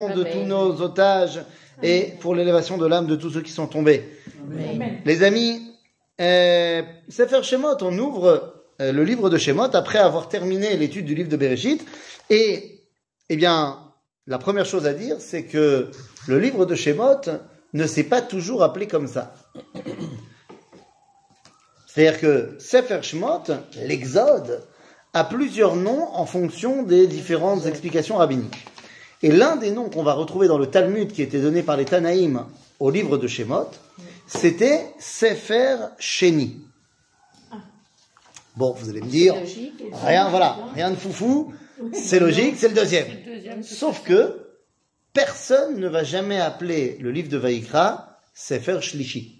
de tous nos otages et pour l'élévation de l'âme de tous ceux qui sont tombés. Les amis, euh, Sefer Shemot, on ouvre euh, le livre de Shemot après avoir terminé l'étude du livre de Bereshit. Et, eh bien, la première chose à dire, c'est que le livre de Shemot ne s'est pas toujours appelé comme ça. C'est-à-dire que Sefer Shemot, l'Exode, a plusieurs noms en fonction des différentes explications rabbiniques. Et l'un des noms qu'on va retrouver dans le Talmud qui était donné par les Tanaïm au livre de Shemot, c'était Sefer Sheni. Bon, vous allez me dire, rien, voilà, rien de foufou, c'est logique, c'est le deuxième. Sauf que personne ne va jamais appeler le livre de Vaïkra Sefer Shlishi.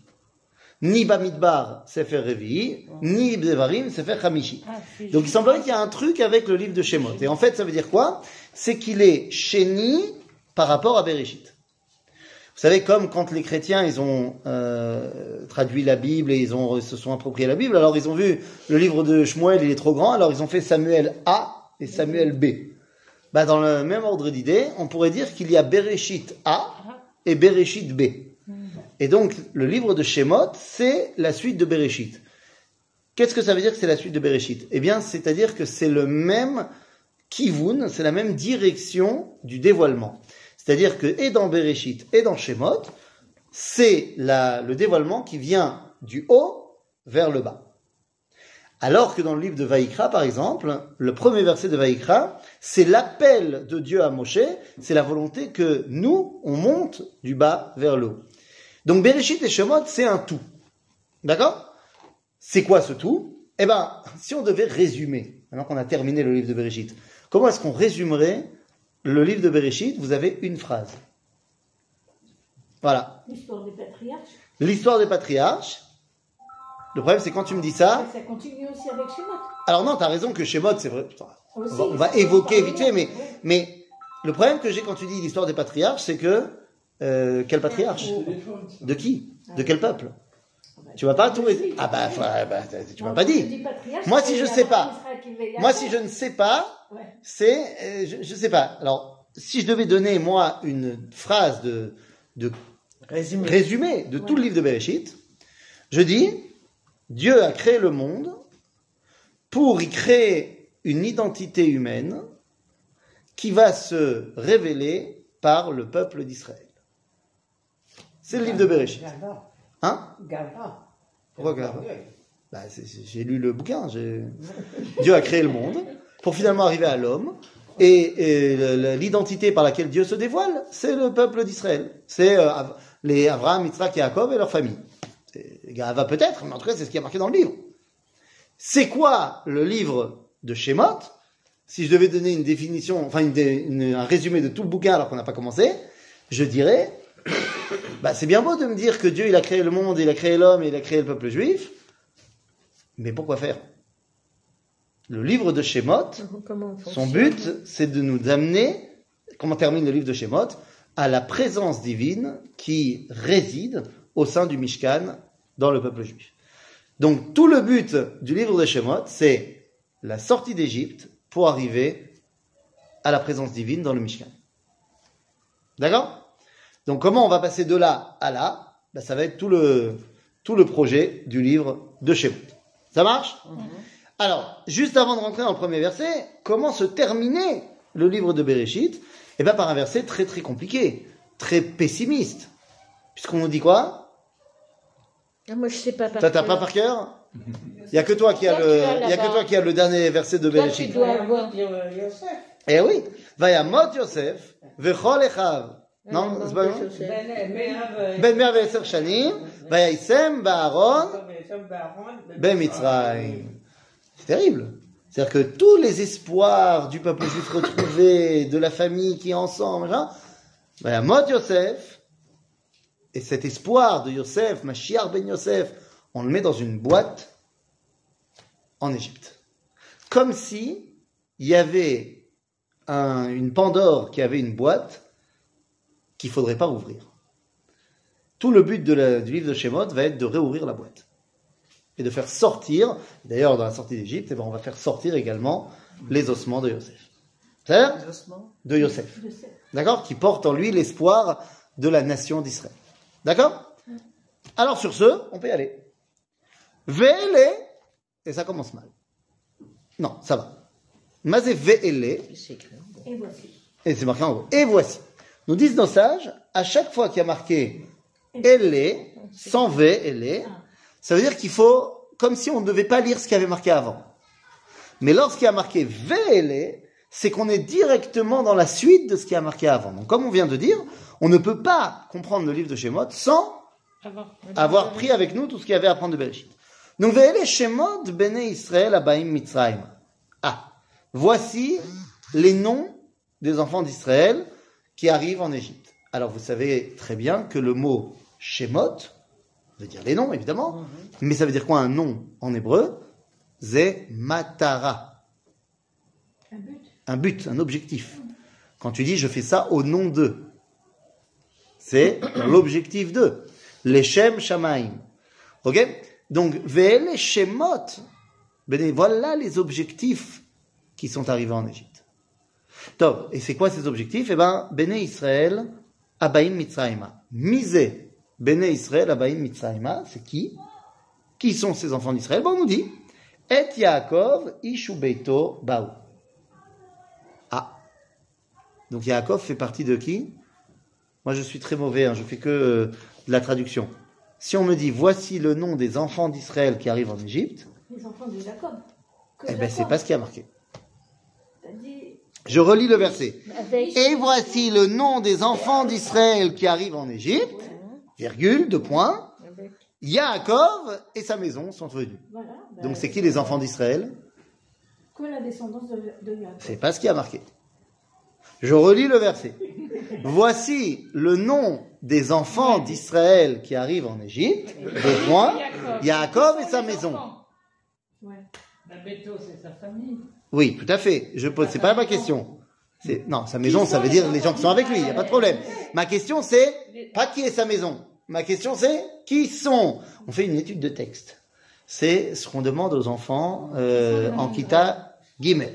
Ni Bamidbar Sefer Revi, ni Devarim Sefer Hamishi. Donc il semblerait qu'il y a un truc avec le livre de Shemot. Et en fait, ça veut dire quoi? C'est qu'il est Sheni par rapport à Bereshit. Vous savez, comme quand les chrétiens, ils ont euh, traduit la Bible et ils ont, se sont appropriés la Bible, alors ils ont vu le livre de Shmuel, il est trop grand, alors ils ont fait Samuel A et Samuel B. Bah, dans le même ordre d'idée, on pourrait dire qu'il y a Bereshit A et Bereshit B. Et donc, le livre de Shemot, c'est la suite de Bereshit. Qu'est-ce que ça veut dire que c'est la suite de Bereshit? Eh bien, c'est-à-dire que c'est le même kivun, c'est la même direction du dévoilement. C'est-à-dire que et dans Bereshit et dans Shemot, c'est le dévoilement qui vient du haut vers le bas. Alors que dans le livre de Vaïkra, par exemple, le premier verset de Vaïkra, c'est l'appel de Dieu à Moshe, c'est la volonté que nous, on monte du bas vers le haut. Donc Bereshit et Shemot, c'est un tout. D'accord? C'est quoi ce tout? Eh bien, si on devait résumer, maintenant qu'on a terminé le livre de Bereshit, comment est-ce qu'on résumerait le livre de Bereshit, vous avez une phrase. Voilà. L'histoire des patriarches. L'histoire des patriarches. Le problème, c'est quand tu me dis ça. Ça continue aussi avec Shemot. Alors non, tu as raison que Shemot, c'est vrai. On va, on va évoquer vite fait, mais, mais le problème que j'ai quand tu dis l'histoire des patriarches, c'est que euh, quel patriarche? De qui? De quel peuple? Tu vas pas tout Ah bah, bah tu m'as pas dit. Moi si je sais pas, moi si je ne sais pas, c'est euh, je, je sais pas. Alors si je devais donner moi une phrase de de Résumé. résumé de tout le livre de Bereshit, je dis Dieu a créé le monde pour y créer une identité humaine qui va se révéler par le peuple d'Israël. C'est le livre de Bereshit. Hein Gava. Pourquoi Gava bah, J'ai lu le bouquin. Dieu a créé le monde pour finalement arriver à l'homme. Et, l'identité par laquelle Dieu se dévoile, c'est le peuple d'Israël. C'est euh, les Abraham, Yitzhak et Jacob et leur famille. Gava peut-être, mais en tout cas, c'est ce qui est marqué dans le livre. C'est quoi le livre de Shemot? Si je devais donner une définition, enfin une dé- une- un résumé de tout le bouquin alors qu'on n'a pas commencé, je dirais bah, c'est bien beau de me dire que Dieu, il a créé le monde, il a créé l'homme il a créé le peuple juif. Mais pourquoi faire? Le livre de Shemot, son but, c'est de nous amener, comment termine le livre de Shemot, à la présence divine qui réside au sein du Mishkan dans le peuple juif. Donc tout le but du livre de Shemot, c'est la sortie d'Égypte pour arriver à la présence divine dans le Mishkan. D'accord? Donc comment on va passer de là à là? Ben, Ça va être tout le, tout le projet du livre de Shemot. Ça marche? Alors, juste avant de rentrer dans le premier verset, comment se terminer le livre de Bereshit? Eh bien par un verset très très compliqué, très pessimiste. Puisqu'on nous dit quoi? Ah, Moi, je sais pas par Toi, t'as pas par cœur? Il y a que toi qui a le, il y a que toi qui a le dernier verset de Toi, Bereshit. tu dois avoir. Yosef. Eh oui, Vayamot Yosef, vechol echav. Non, c'est pas bon Ben Ben mea ve'eser shanim, vayaisem ba'aron ben Mitzrayim. C'est terrible. C'est-à-dire que tous les espoirs du peuple juif retrouvé, de la famille qui est ensemble, machin, Vayamot Yosef, et cet espoir de Yosef, Mashiach ben Yosef, on le met dans une boîte en Égypte. Comme si il y avait un- une Pandore qui avait une boîte qu'il faudrait pas ouvrir. Tout le but de la- du livre de Shemot va être de réouvrir la boîte et de faire sortir, d'ailleurs dans la sortie d'Égypte, eh ben, on va faire sortir également les ossements de Yosef. C'est-à-dire Les ossements. de Yosef. D'accord? Qui porte en lui l'espoir de la nation d'Israël. D'accord? Alors sur ce, on peut y aller. Ve'ele, et ça commence mal. Non, ça va. Mazé ve'ele, C'est écrit. Et voici. et c'est marqué en gros. Et voici. Nous disent nos sages, à chaque fois qu'il y a marqué elle, sans V, elle, ça veut dire qu'il faut, comme si on ne devait pas lire ce qu'il y avait marqué avant. Mais lorsqu'il y a marqué VL, c'est qu'on est directement dans la suite de ce qui a marqué avant. Donc, comme on vient de dire, on ne peut pas comprendre le livre de Shemot sans avoir pris avec nous tout ce qu'il y avait à prendre de Bereshit. Donc, VL Shemot Bene Israël Abaim Mitzrayim. Ah, voici les noms des enfants d'Israël qui arrivent en Égypte. Alors, vous savez très bien que le mot Shemot veut dire les noms, évidemment, mais ça veut dire quoi un nom en hébreu? C'est Matara Un but. un but, un objectif. Quand tu dis je fais ça au nom d'eux, c'est l'objectif d'eux. Leshem Shamaim. Ok? Donc, Ve'ele Shemot. Bene, Voilà les objectifs qui sont arrivés en Égypte. Top. Et c'est quoi ces objectifs? Eh ben, Bene Israël, Abaim Mitzrayima. Misé, Bene Israël, Abaim Mitzrayima, c'est qui? Qui sont ces enfants d'Israël? Bon, on nous dit, Et Yaakov, Ishu Beito, Baou. Ah. Donc Yaakov fait partie de qui? Moi je suis très mauvais, hein, je fais que euh, de la traduction. Si on me dit voici le nom des enfants d'Israël qui arrivent en Égypte, Les enfants de Jacob. Eh ben c'est pas ce qui a marqué. T'as dit. Je relis le verset. Et voici le nom des enfants d'Israël qui arrivent en Égypte, virgule, deux points. Yaakov et sa maison sont venus. Voilà. ben, Donc c'est qui les enfants d'Israël Que la descendance de. C'est pas ce qui a marqué. Je relis le verset. Voici le nom des enfants d'Israël qui arrivent en Égypte. Deux points. Yaakov et sa maison. Ouais. La Béto, c'est sa famille. Oui, tout à fait. Je pose, c'est pas ma question. C'est, non, sa maison, ça veut dire les gens qui sont avec lui, il n'y a pas de problème. Ma question c'est, pas qui est sa maison. Ma question c'est, qui sont On fait une étude de texte. C'est ce qu'on demande aux enfants euh, en Kita Gimel.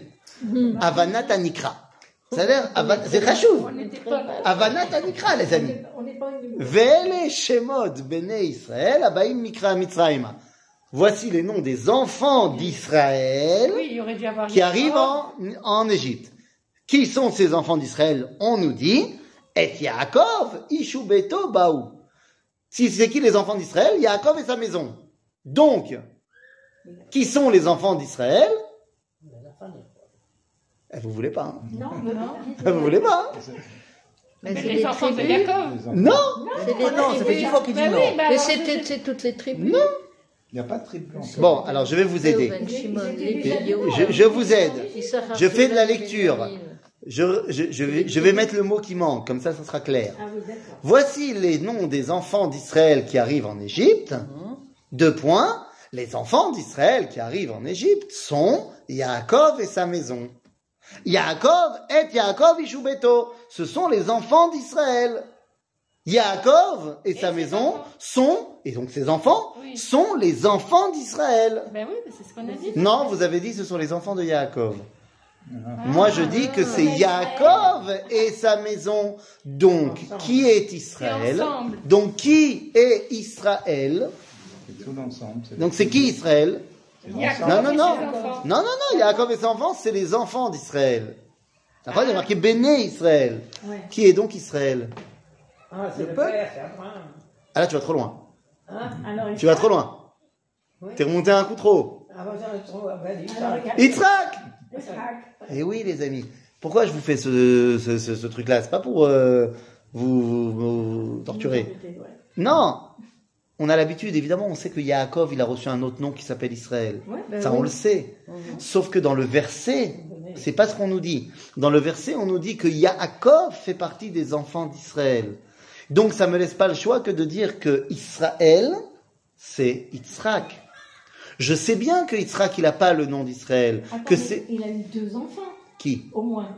Avanat Anikra. C'est-à-dire, c'est pas. Avanat Anikra, les amis. Ve'ele Shemot Bene Israël, Abaim Mikra Mitzrayim. Voici les noms des enfants d'Israël Oui, qui arrivent en, en Égypte. Qui sont ces enfants d'Israël On nous dit, Et Yaakov, Ishu Beto Baou. Si c'est qui les enfants d'Israël Yaakov et sa maison. Donc, qui sont les enfants d'Israël? Eh, Vous voulez pas, hein? Non, non. Vous voulez pas hein? Mais Mais c'est les les enfants de tribus. Yaakov. Non? C'est les non, ça fait dix fois qu'il dit Bah non. oui, bah Mais c'est toutes les tribus. Il n'y a pas de fait. Bon, alors je vais vous aider. Je, je vous aide. Je fais de la lecture. Je, je, je vais, je vais mettre le mot qui manque, comme ça, ça sera clair. Ah oui. Voici les noms des enfants d'Israël qui arrivent en Égypte. Deux points. Les enfants d'Israël qui arrivent en Égypte sont Yaakov et sa maison. Yaakov et Yaakov Ishubeto. Ce sont les enfants d'Israël. Yaakov et, sa maison enfants. sont, et donc ses enfants, Oui. sont les enfants d'Israël. Ben oui, mais c'est ce qu'on a dit. Non, vous avez dit ce sont les enfants de Yaakov. Moi, je dis que c'est Yaakov et sa maison. Donc, qui est Israël. Donc, qui est Israël C'est tout l'ensemble. Donc, c'est qui Israël Non, non, non. Non, non, non. Yaakov et ses enfants, c'est les enfants d'Israël. Après, il y a marqué Béné Israël. Ouais. Qui est donc Israël? Ah, c'est Le le peuple père, c'est Abraham. Ah là, tu vas trop loin. Hein Alors, Tu vas trop loin. Oui. T'es remonté un coup trop haut. Ah, bah, j'en ai trop. Ah, bah. Yitzhak. Eh oui, les amis. Pourquoi je vous fais ce, ce, ce- ce truc-là? C'est pas pour euh, vous, vous- vous torturer. Non On a l'habitude, évidemment, on sait que Yaakov, il a reçu un autre nom qui s'appelle Israël. Ouais, Ben Ça, oui. on le sait. Sauf que dans le verset, c'est pas ce qu'on nous dit. Dans le verset, on nous dit que Yaakov fait partie des enfants d'Israël. Donc, ça me laisse pas le choix que de dire que Israël, c'est Yitzhak. Je sais bien que Yitzhak, il a pas le nom d'Israël. Que c'est Il a eu deux enfants, qui au moins.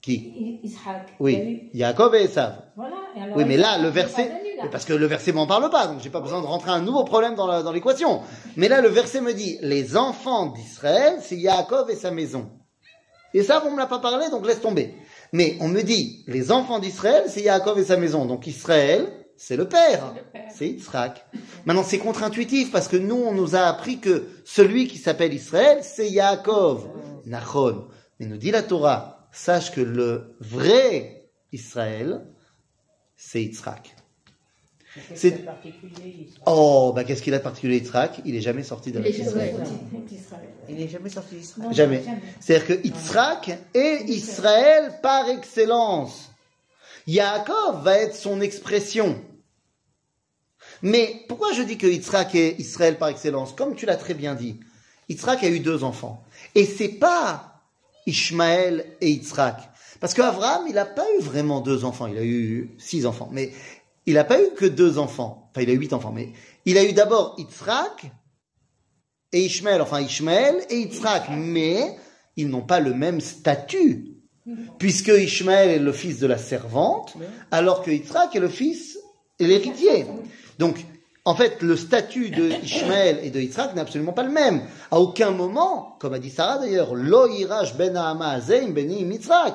Qui I- Ishaq. Il a eu- Oui, Yaakov et Esav. Voilà. et alors, Oui, mais là, le verset, là. parce que le verset m'en parle pas, donc j'ai pas besoin de rentrer un nouveau problème dans l'équation. Mais là, le verset me dit, les enfants d'Israël, c'est Yaakov et sa maison. Et ça, on me l'a pas parlé, donc laisse tomber. Mais on me dit, les enfants d'Israël, c'est Yaakov et sa maison. Donc Israël, c'est le père. C'est Yitzhak. Maintenant, c'est contre-intuitif parce que nous, on nous a appris que celui qui s'appelle Israël, c'est Yaakov. Nachon. Mais nous dit la Torah, sache que le vrai Israël, c'est Yitzhak. C'est-. Oh, bah qu'est-ce qu'il a de particulier Yitzhak Il est jamais sorti de Il n'est jamais sorti d'Israël. Jamais. C'est-à-dire que Yitzhak est Israël par excellence. Yaakov va être son expression. Mais pourquoi je dis que Yitzhak est Israël par excellence? Comme tu l'as très bien dit, Yitzhak a eu deux enfants. Et c'est pas Ishmaël et Yitzhak. Parce qu'Abraham, il n'a pas eu vraiment deux enfants. Il a eu six enfants. Mais il n'a pas eu que deux enfants. Enfin, il a eu huit enfants. Mais il a eu d'abord Yitzhak et Ishmaël. Enfin, Ishmaël et Yitzhak. Mais ils n'ont pas le même statut. Puisque Ishmaël est le fils de la servante, alors que Yitzhak est le fils et l'héritier. Donc, en fait, le statut de Ishmaël et de Yitzhak n'est absolument pas le même. À aucun moment, comme a dit Sarah d'ailleurs, Lo ben Yitzhak.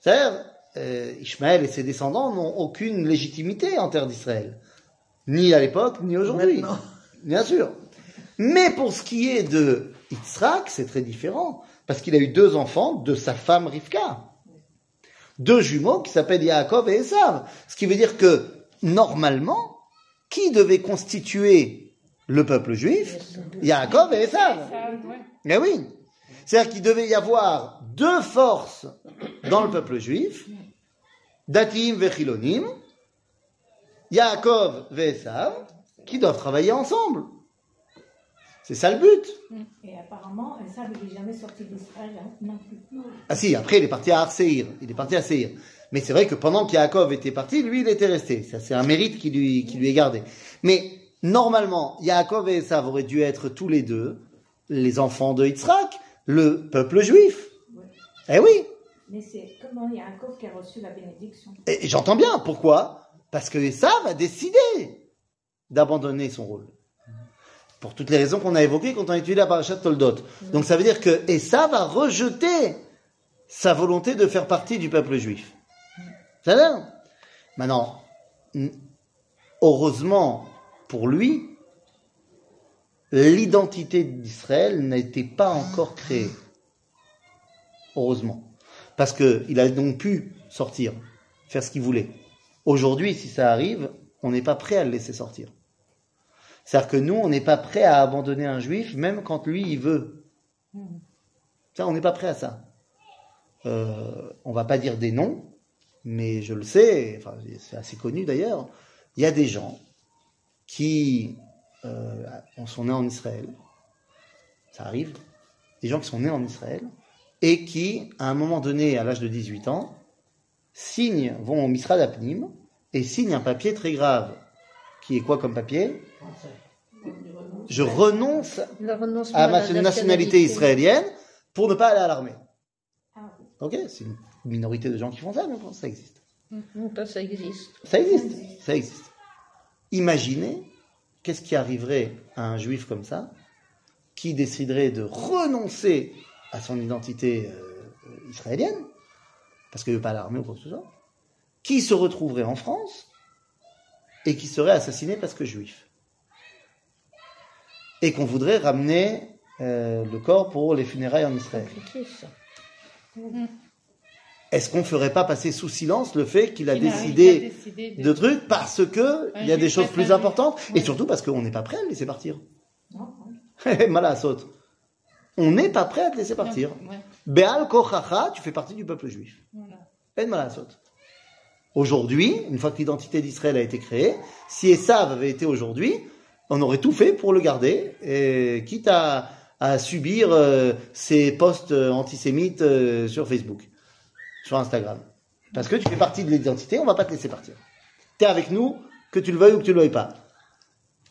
C'est-à-dire, euh, Ishmaël et ses descendants n'ont aucune légitimité en terre d'Israël. Ni à l'époque, ni aujourd'hui. Maintenant. Bien sûr. Mais pour ce qui est de Yitzhak, c'est très différent. Parce qu'il a eu deux enfants de sa femme Rivka. Deux jumeaux qui s'appellent Yaakov et Esav. Ce qui veut dire que, normalement, qui devait constituer le peuple juif? Yaakov et Esav. Eh oui. C'est-à-dire qu'il devait y avoir deux forces dans le peuple juif, Datim vechilonim, Yaakov Esav, qui doivent travailler ensemble. C'est ça le but. Et apparemment, il n'est jamais sorti d'Israël hein, non plus. Ah si, après il est parti à Arseir, il est parti à Seir. Mais c'est vrai que pendant qu'Yaakov était parti, lui il était resté. Ça c'est un mérite qui lui, qui lui est gardé. Mais normalement, Yaakov et Esav auraient dû être tous les deux les enfants de Yitzhak, le peuple juif. Eh oui, Mais c'est comment Yaakov qui a reçu la bénédiction. et j'entends bien. Pourquoi? Parce que Esav a décidé d'abandonner son rôle. Pour toutes les raisons qu'on a évoquées quand on a étudié la parashat Toldot. Donc ça veut dire que Esav a rejeté sa volonté de faire partie du peuple juif. Ça va? Maintenant, heureusement pour lui, l'identité d'Israël n'était pas encore créée. Heureusement. Parce qu'il a donc pu sortir, faire ce qu'il voulait. Aujourd'hui, si ça arrive, on n'est pas prêt à le laisser sortir. C'est-à-dire que nous, on n'est pas prêt à abandonner un juif, même quand lui, il veut. Ça, on n'est pas prêt à ça. Euh, on va pas dire des noms, mais je le sais, enfin, c'est assez connu d'ailleurs. Il y a des gens qui euh, sont nés en Israël. Ça arrive. Des gens qui sont nés en Israël et qui, à un moment donné, à l'âge de 18 ans, signent, vont au Misrad Apnim et signent un papier très grave. Qui est quoi comme papier? Je renonce à ma nationalité israélienne pour ne pas aller à l'armée. Ah. Ok, c'est une minorité de gens qui font ça, mais ça existe. Pas ça existe. Ça existe, ça existe. Imaginez qu'est-ce qui arriverait à un juif comme ça, qui déciderait de renoncer à son identité euh, israélienne, parce qu'il ne veut pas à l'armée ou quoi que ce soit, qui se retrouverait en France et qui serait assassiné parce que juif. Et qu'on voudrait ramener euh, le corps pour les funérailles en Israël. Ça? Est-ce qu'on ferait pas passer sous silence le fait qu'il a décidé de trucs parce que il y a des choses plus importantes et surtout parce qu'on n'est pas prêt à le laisser partir. Non. Mala saute. On n'est pas prêt à te laisser partir. Be'al kochacha, tu fais partie du peuple juif. voilà. Aujourd'hui, une fois que l'identité d'Israël a été créée, si Esav avait été aujourd'hui, on aurait tout fait pour le garder, et quitte à, à subir euh, ces posts euh, antisémites euh, sur Facebook, sur Instagram. Parce que tu fais partie de l'identité, on va pas te laisser partir. T'es avec nous, que tu le veuilles ou que tu le veuilles pas.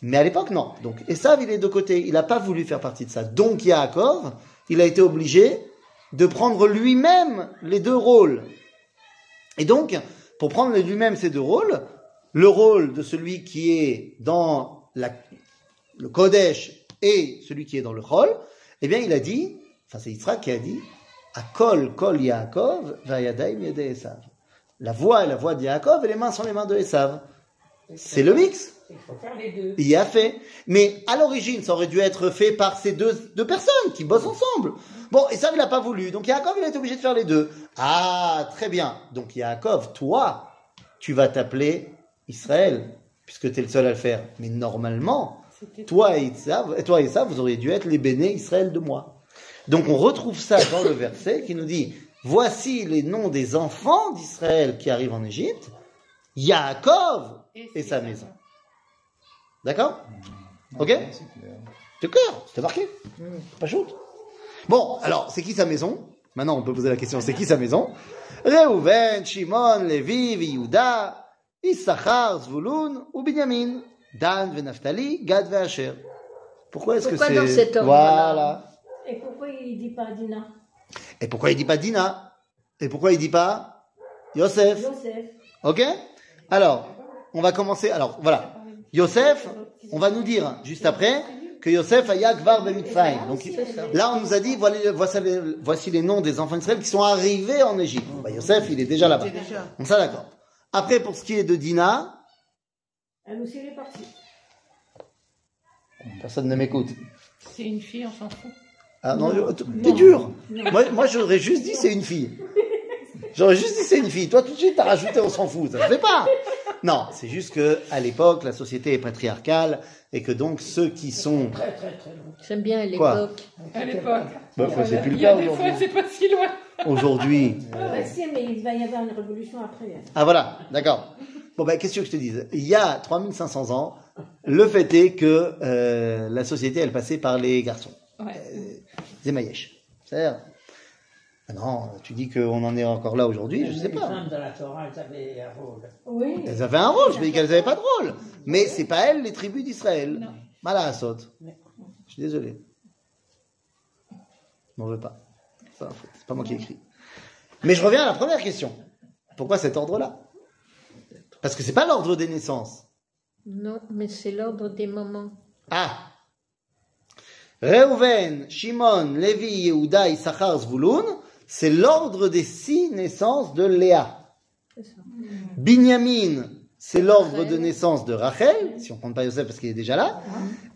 Mais à l'époque, non. Donc, Esav, il est de côté. Il n'a pas voulu faire partie de ça. Donc, Yaakov, il a été obligé de prendre lui-même les deux rôles. Et donc, pour prendre lui-même ces deux rôles, le rôle de celui qui est dans le Kodesh et celui qui est dans le Chol, eh bien, il a dit, enfin, c'est Yitzhak qui a dit, Akol, Kol Yaakov, Yede Esav. La voix est la voix de Yaakov et les mains sont les mains de Esav. C'est le mix. Il faut faire les deux. Il y a fait. Mais à l'origine, ça aurait dû être fait par ces deux, deux personnes qui bossent ensemble. Bon, Esav, il n'a pas voulu. Donc Yaakov, il a été obligé de faire les deux. Ah, très bien. Donc Yaakov, toi, tu vas t'appeler Israël, puisque tu es le seul à le faire. Mais normalement, toi et et toi et Esav, vous auriez dû être les bénés Israël de moi. Donc on retrouve ça dans le verset qui nous dit, voici les noms des enfants d'Israël qui arrivent en Égypte, Yaakov et sa maison. D'accord Ok C'est clair. C'était marqué. Pas chaud. Bon, alors, c'est qui sa maison Maintenant, on peut poser la question, c'est qui sa maison Reuven, Shimon, Levi, Yehuda, Issachar, Zvulun ou Binyamin, Dan, Naftali, Gad, Asher. Pourquoi est-ce que Pourquoi c'est... dans cet Voilà. Et pourquoi il dit pas Dina Et pourquoi il dit pas Dina Et pourquoi il dit pas Yosef Joseph. Ok Alors, on va commencer. Alors, voilà. Yosef, on va nous dire juste après que Yosef a Yakvar ben Mitzrayim. Donc là, on nous a dit voilà, voici, les, voici les noms des enfants d'Israël qui sont arrivés en Égypte. Bah, Yosef, il est déjà là-bas. On ça d'accord. Après, pour ce qui est de Dina, Elle aussi, elle est partie. personne ne m'écoute. C'est une fille, on s'en fout. Ah non, je- t'es dur. Moi, moi j'aurais juste dit c'est une fille. J'aurais juste dit c'est une fille. Toi, tout de suite, t'as rajouté on s'en fout. Ça se fait pas. Non, c'est juste que à l'époque, la société est patriarcale et que donc ceux qui sont Très, très, très loin. J'aime bien à l'époque. À l'époque. Bah, c'est plus le Il y a cas des fois, aujourd'hui. c'est pas si loin. Aujourd'hui. Bah, si, mais il va y avoir une révolution après. hein. Ah voilà, d'accord. Bon ben, qu'est-ce que je te dise? Il y a 3500 ans, le fait est que euh, la société, elle passait par les garçons. Ouais. Zemayesh. C'est-à-dire, ah non, tu dis qu'on en est encore là aujourd'hui, je sais Les pas. femmes de la Torah, elles avaient un rôle. Oui. Elles avaient un rôle, je me dis qu'elles n'avaient pas de rôle. Mais c'est pas elles les tribus d'Israël. Non. Je suis désolé. Je m'en veux pas. C'est pas, pas moi qui ai écrit. Mais je reviens à la première question. Pourquoi cet ordre-là? Parce que c'est pas l'ordre des naissances. Non, mais c'est l'ordre des moments. Ah Reuven, Shimon, Lévi, Yehuda, Issachar, Zvulun, c'est l'ordre des six naissances de Léa. Binyamin, c'est l'ordre de naissance de Rachel, si on ne compte pas Yosef parce qu'il est déjà là.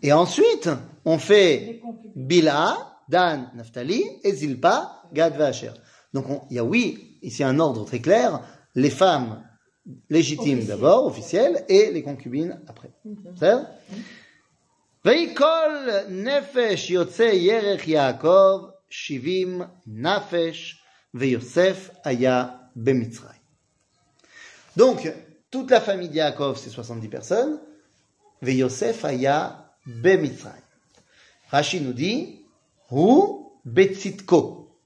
Et ensuite, on fait Bila, Dan, Naphtali, et Zilpa, Gad, Vacher. Donc il y a oui, ici un ordre très clair, les femmes légitimes d'abord, officielles, et les concubines après. Veikol Shivim Nafesh Veyosef Aya Bemitzray. Donc, toute la famille d'Yaakov, c'est 70 personnes. Veyosef Aya Bemitzray. Rashi nous dit, Hu Betzitko.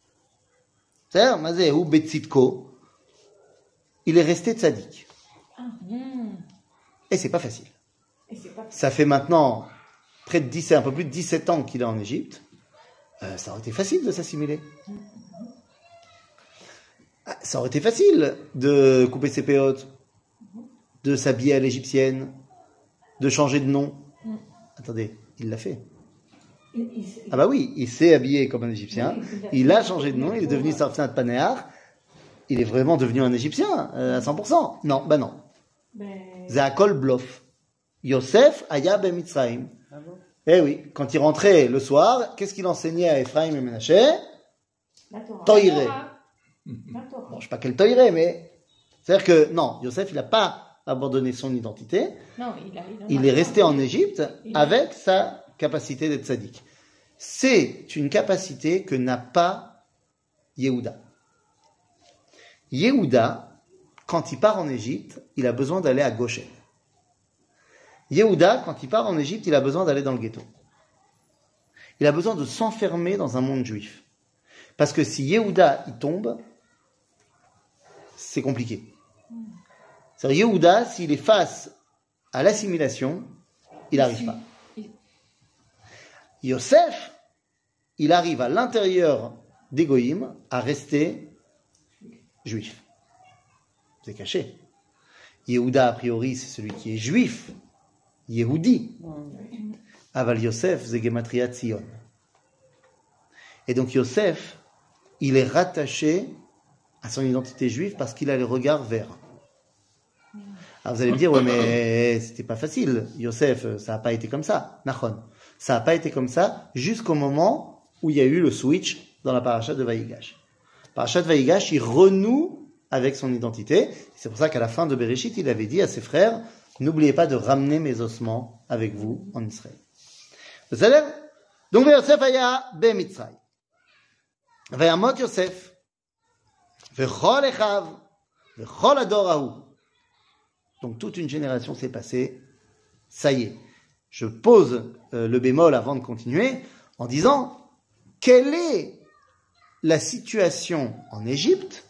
C'est-à-dire, Betzitko. Il est resté tzaddik. Et c'est pas facile. Ça fait maintenant près de un peu plus de 17 ans qu'il est en Égypte. Euh, ça aurait été facile de s'assimiler. Ah, Ça aurait été facile de couper ses péotes, de s'habiller à l'égyptienne, de changer de nom. Attendez, il l'a fait. il- il- il- Ah bah oui, il s'est habillé comme un égyptien, Oui, il a- il a changé de nom, il est devenu Sarfin de Panéar. Il est vraiment devenu un égyptien euh, à 100%. Non, bah non. ben, col bluff. Yosef aya ben Mitzrayim. Eh oui, quand il rentrait le soir, qu'est-ce qu'il enseignait à Ephraim et Menaché la Torah. Toiré. La Torah. Bon, je sais pas quel toiré, mais c'est-à-dire que non, Yosef, il n'a pas abandonné son identité. Non, il a. Il a est resté en Égypte Il avec sa capacité d'être sadique. C'est une capacité que n'a pas Yehuda. Yehuda, quand il part en Égypte, il a besoin d'aller à Goshen. Yehuda, quand il part en Égypte, il a besoin d'aller dans le ghetto. Il a besoin de s'enfermer dans un monde juif. Parce que si Yehuda y tombe, c'est compliqué. C'est-à-dire Yehuda, s'il est face à l'assimilation, il n'arrive pas. Yosef, il arrive à l'intérieur des Goïm à rester juif. C'est caché. Yehuda, a priori, c'est celui qui est juif. Yehudi. Aval Yosef, c'est Gematria Tzion. Et donc Yosef, il est rattaché à son identité juive parce qu'il a les regards verts. Alors vous allez me dire, ouais, mais c'était pas facile, Yosef, ça n'a pas été comme ça, Nachon. Ça n'a pas été comme ça jusqu'au moment où il y a eu le switch dans la paracha de Vaïgash. Parachat de Vaïgash, il renoue avec son identité. C'est pour ça qu'à la fin de Bereshit, il avait dit à ses frères, n'oubliez pas de ramener mes ossements avec vous en Israël. Vous savez Donc Yosef aya b'Mitzray. וימות יוסף, וכל אחיו, וכל הדור ההוא. Donc toute une génération s'est passée. Ça y est. Je pose euh, le bémol avant de continuer en disant quelle est la situation en Égypte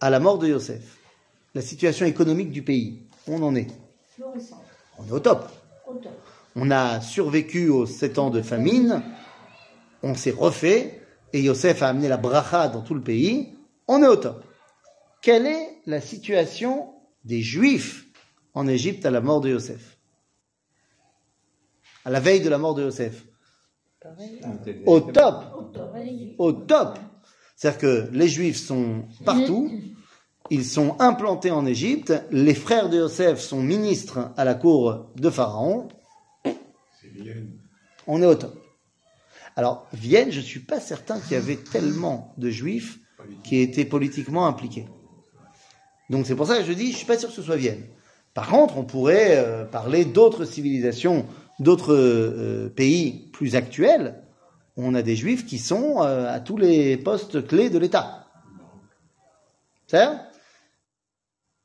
à la mort de Yosef La situation économique du pays. On en est. Florissant. On est au top. Au top. On a survécu aux sept ans de famine. On s'est refait. Et Yosef a amené la bracha dans tout le pays. On est au top. Quelle est la situation des Juifs en Égypte à la mort de Yosef? À la veille de la mort de Yosef. Au top. Au top. Au top. C'est-à-dire que les Juifs sont partout. Ils sont implantés en Égypte. Les frères de Yosef sont ministres à la cour de Pharaon. On est au top. Alors, Vienne, je ne suis pas certain qu'il y avait tellement de juifs qui étaient politiquement impliqués. Donc c'est pour ça que je dis, je ne suis pas sûr que ce soit Vienne. Par contre, on pourrait euh, parler d'autres civilisations, d'autres euh, pays plus actuels. On a des juifs qui sont euh, à tous les postes clés de l'État. C'est ça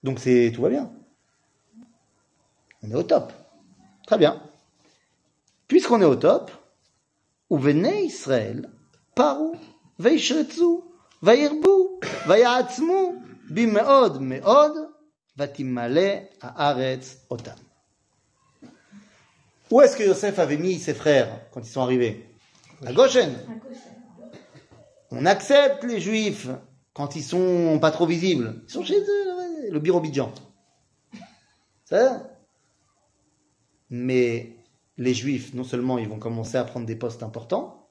donc c'est tout va bien. On est au top. Très bien. Puisqu'on est au top, Uvenei Israël, paru, veishretzu, vairbu, vayaatzmu, bimeod meod, vatimale haaretz otam. Où est-ce que Yosef avait mis ses frères quand ils sont arrivés? À Goshen. On accepte les Juifs quand ils sont pas trop visibles. Ils sont chez eux, le Birobidjan. Mais les juifs, non seulement ils vont commencer à prendre des postes importants,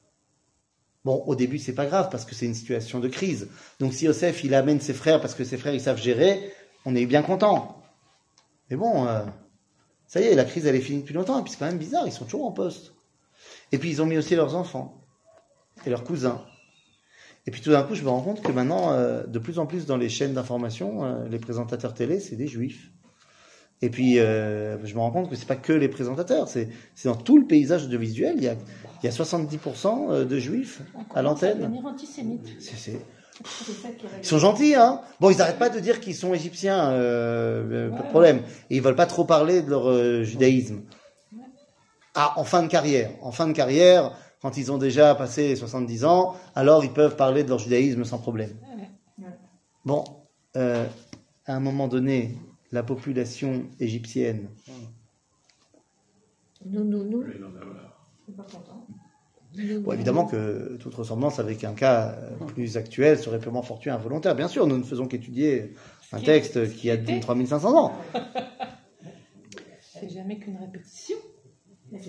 bon, au début c'est pas grave parce que c'est une situation de crise. Donc si Yosef il amène ses frères parce que ses frères ils savent gérer, on est bien content. Mais bon, euh, ça y est, la crise elle est finie depuis longtemps et puis c'est quand même bizarre, ils sont toujours en poste. Et puis ils ont mis aussi leurs enfants et leurs cousins. Et puis tout d'un coup, je me rends compte que maintenant, euh, de plus en plus dans les chaînes d'information, euh, les présentateurs télé, c'est des juifs. Et puis, euh, je me rends compte que c'est pas que les présentateurs, c'est dans tout le paysage audiovisuel. Il y a, il y a 70% euh, de juifs à l'antenne. Ils sont gentils, hein Bon, ils n'arrêtent pas de dire qu'ils sont égyptiens, pas de problème. Et ils veulent pas trop parler de leur judaïsme. Ah, en fin de carrière. En fin de carrière, quand ils ont déjà passé 70 ans, alors ils peuvent parler de leur judaïsme sans problème. Bon, euh, à un moment donné, la population égyptienne, Nous, nous, nous. est pas content. nous, bon, évidemment que toute ressemblance avec un cas euh, plus actuel serait purement fortuit et involontaire. Bien sûr, nous ne faisons qu'étudier un texte qui a 3500 ans. C'est jamais qu'une répétition. Mais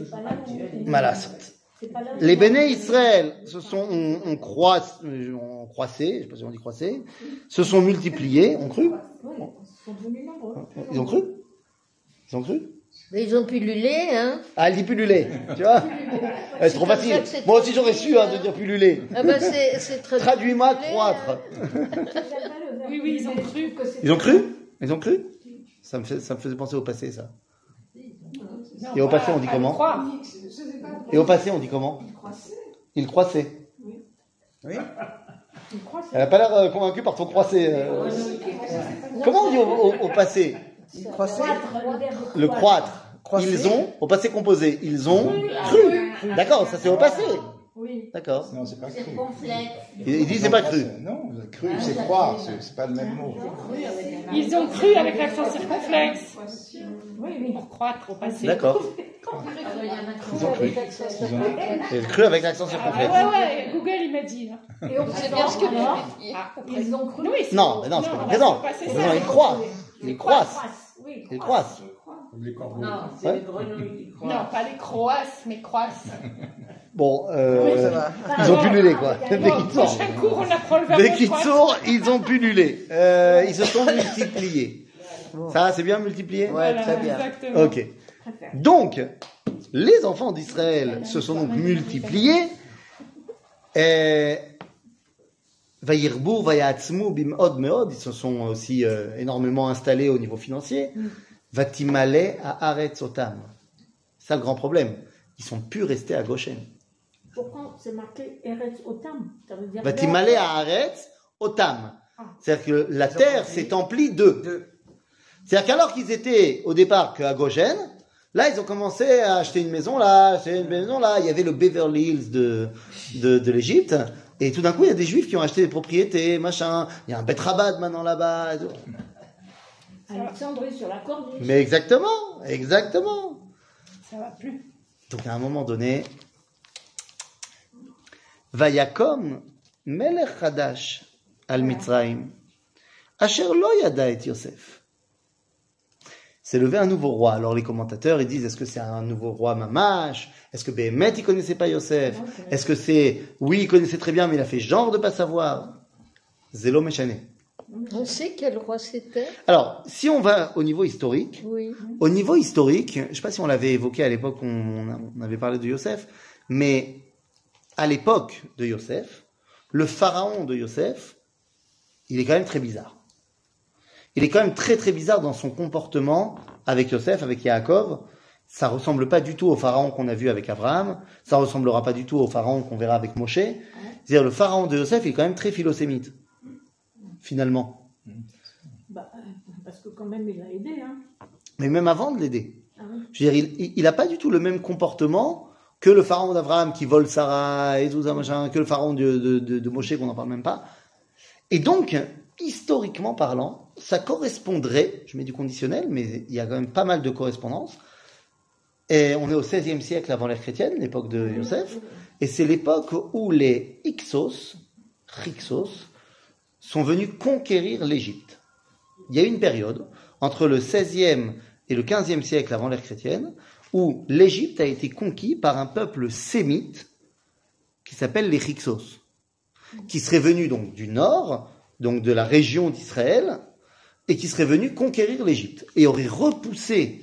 Les béné Israël se sont on, euh, on croissé, je sais pas si on dit croissé, se sont multipliés, ont cru Oui, ils sont devenus nombreux. Ils ont cru Ils ont cru Mais ils ont pullulé, hein Ah, elle dit pullulé, tu vois C'est trop facile. que Moi aussi j'aurais su hein, hein. de dire pullulé. Ah ben c'est très Traduis-moi croître. Oui, oui, ils ont cru. Ils ont cru Ils ont cru ça me, fait, ça me faisait penser au passé, ça. Non, Et au pas- passé, on dit comment croire. Et au passé, on dit comment Ils croissaient. Oui. Elle n'a pas l'air euh, convaincue par ton croissé. euh. Comment on dit au, au- au passé le croître. Ils ont, au passé composé, ils ont cru. D'accord, ça c'est au passé. Oui. D'accord. Non, c'est pas cru. Il, il dit c'est pas cru. Non, cru, c'est croire, c'est c'est pas le même mot. Ils ont cru avec l'accent circonflexe Oui, oui. pour croître au passé. D'accord. Ils ont cru. Ils ont cru avec l'accent Ah circonflexe. ouais, ouais, Google il m'a dit. là. Et au présent, ce que Ah, ils ont cru. Oui, c'est- Non, mais non, c'est pas le présent. ils croient. Ils croissent. Oui, Ils croissent. Les corbeaux. Ouais. Non, pas les croasses, mais croissent. Bon, euh, Ça va. ils ont pullulé quoi. Bon, Bekitsour. prochain cours, on apprend le verbe Bekitsour, ils ont pullulé. Euh, ils se sont multipliés. Ça, c'est bien multiplié Ouais, très bien. Exactement. Ok. Donc, les enfants d'Israël se sont donc multipliés. Et Vayirbu, Vayatzmu, Bimod, Meod, ils se sont aussi euh, énormément installés au niveau financier. Vatimale à Otam. C'est ça le grand problème. Ils sont plus restés à Goshen. Pourquoi c'est marqué Eretz Otam Ça veut dire. Vatimale à Aretz Otam. C'est-à-dire que la Ils terre s'est emplie d'eux. C'est-à-dire qu'alors qu'ils étaient au départ qu'à Goshen, là ils ont commencé à acheter une maison là, acheter une maison là. Il y avait le Beverly Hills de, de, de l'Égypte. Et tout d'un coup, il y a des juifs qui ont acheté des propriétés, machin. Il y a un Bet Rabat maintenant là-bas. est sur la corniche. Mais exactement, exactement. Ça va plus. Donc à un moment donné, Vayakom Melech Hadash al Mitzrayim, Asher lo yada et Yosef. C'est levé un nouveau roi. Alors les commentateurs ils disent est-ce que c'est un nouveau roi mamash Est-ce que Béhémet il connaissait pas Yosef? Est-ce que c'est oui il connaissait très bien mais il a fait genre de pas savoir? Zélo Meshane. On sait quel roi c'était? Alors si on va au niveau historique, Oui. Au niveau historique, je ne sais pas si on l'avait évoqué à l'époque, on, on avait parlé de Yosef, mais à l'époque de Yosef, le pharaon de Yosef, il est quand même très bizarre. Il est quand même très très bizarre dans son comportement avec Yosef, avec Yaakov. Ça ressemble pas du tout au pharaon qu'on a vu avec Abraham. Ça ressemblera pas du tout au pharaon qu'on verra avec Moshe. C'est-à-dire le pharaon de Yosef est quand même très philosémite, finalement. Bah, parce que quand même, il a aidé. Hein. Mais même avant de l'aider. Ah oui. Je veux dire, il- il n'a pas du tout le même comportement que le pharaon d'Abraham qui vole Sarah et tout ça, machin, que le pharaon de, de, de, de Moshe qu'on n'en parle même pas. Et donc, historiquement parlant, ça correspondrait, je mets du conditionnel, mais il y a quand même pas mal de correspondances. Et on est au XVIe siècle avant l'ère chrétienne, l'époque de Yosef, et c'est l'époque où les Hyksos, Hyksos, sont venus conquérir l'Égypte. Il y a une période entre le 16e et le 15e siècle avant l'ère chrétienne où l'Égypte a été conquis par un peuple sémite qui s'appelle les Hyksos, qui serait venu donc du nord, donc de la région d'Israël, et qui serait venu conquérir l'Égypte et aurait repoussé,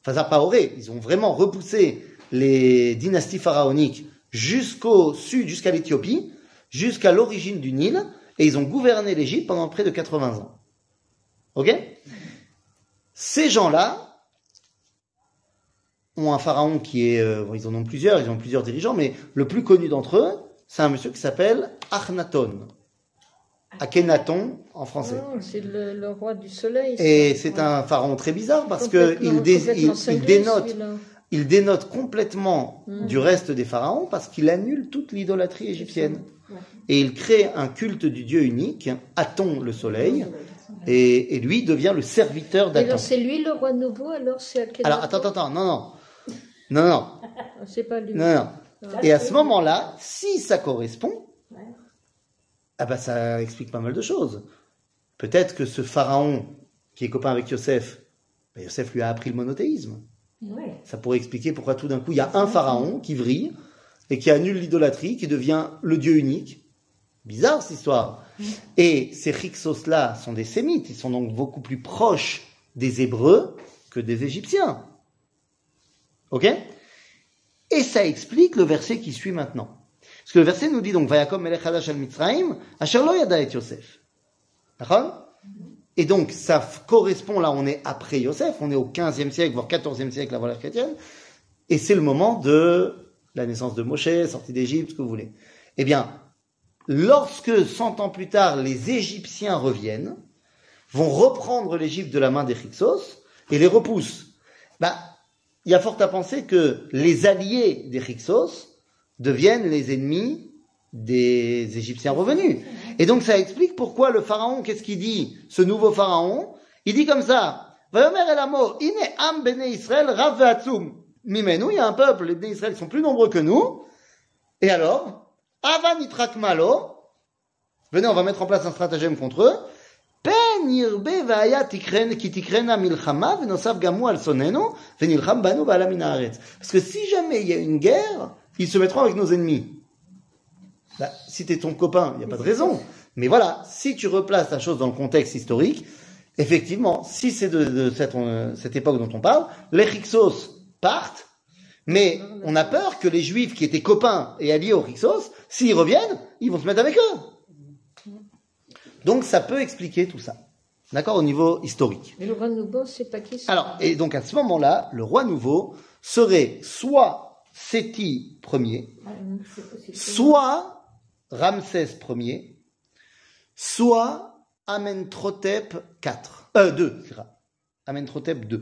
enfin ça pas aurait, ils ont vraiment repoussé les dynasties pharaoniques jusqu'au sud, jusqu'à l'Éthiopie, jusqu'à l'origine du Nil, et ils ont gouverné l'Égypte pendant près de 80 ans. Ok? Ces gens-là ont un pharaon qui est, euh, ils en ont plusieurs, ils ont plusieurs dirigeants, mais le plus connu d'entre eux, c'est un monsieur qui s'appelle Akhenaton. Akhenaton en français. Oh, c'est le, le roi du soleil. Et c'est un pharaon très bizarre parce que il, dé- complètement il- il cinglé, dénote, il dénote complètement Mm. du reste des pharaons parce qu'il annule toute l'idolâtrie égyptienne. Ouais. Et il crée un culte du dieu unique, Aton le soleil, et, et lui devient le serviteur d'Aton. alors, c'est lui le roi nouveau, alors c'est Akhenaton? Alors attends, attends, attends, non, non. Non, non, pas lui. non, non. Et à ce moment-là, si ça correspond, Ouais. ah bah ça explique pas mal de choses. Peut-être que ce pharaon qui est copain avec Yosef, bah, Yosef lui a appris le monothéisme. Ouais. Ça pourrait expliquer pourquoi tout d'un coup il y a un pharaon qui vrille et qui annule l'idolâtrie, qui devient le dieu unique. Bizarre cette histoire. Et ces Hyksos-là sont des Sémites, ils sont donc beaucoup plus proches des Hébreux que des Égyptiens. Ok? Et ça explique le verset qui suit maintenant. Parce que le verset nous dit donc Vayakom melech hadash al Mitzrayim, asher lo yada et Yosef. D'accord? Et donc ça correspond, là on est après Yosef, on est au 15e siècle, voire 14e siècle avant l'ère chrétienne, et c'est le moment de la naissance de Moshe, sortie d'Égypte, ce que vous voulez. Eh bien, lorsque 100 ans plus tard, les Égyptiens reviennent, vont reprendre l'Égypte de la main des Hyksos et les repoussent. Bah, il y a fort à penser que les alliés des Hyksos deviennent les ennemis des Égyptiens revenus. Et donc ça explique pourquoi le pharaon, qu'est-ce qu'il dit, ce nouveau pharaon? Il dit comme ça. Mimenu, il y a un peuple, les Israël sont plus nombreux que nous. Et alors Ava nitrak malo, venez, on va mettre en place un stratagème contre eux. Parce que si jamais il y a une guerre, ils se mettront avec nos ennemis. Bah, si tu es ton copain, il n'y a pas de raison. Mais voilà, si tu replaces la chose dans le contexte historique, effectivement, si c'est de, euh, cette époque dont on parle, les Rixos partent, mais on a peur que les Juifs qui étaient copains et alliés aux Rixos, s'ils reviennent, ils vont se mettre avec eux. Donc ça peut expliquer tout ça. D'accord Au niveau historique. Mais le roi nouveau, c'est pas qui c'est Alors, et donc à ce moment-là, le roi nouveau serait soit Séti Ier, Ah, c'est soit Ramsès Ier, soit Amenhotep IV. Euh, 2, Amenhotep II.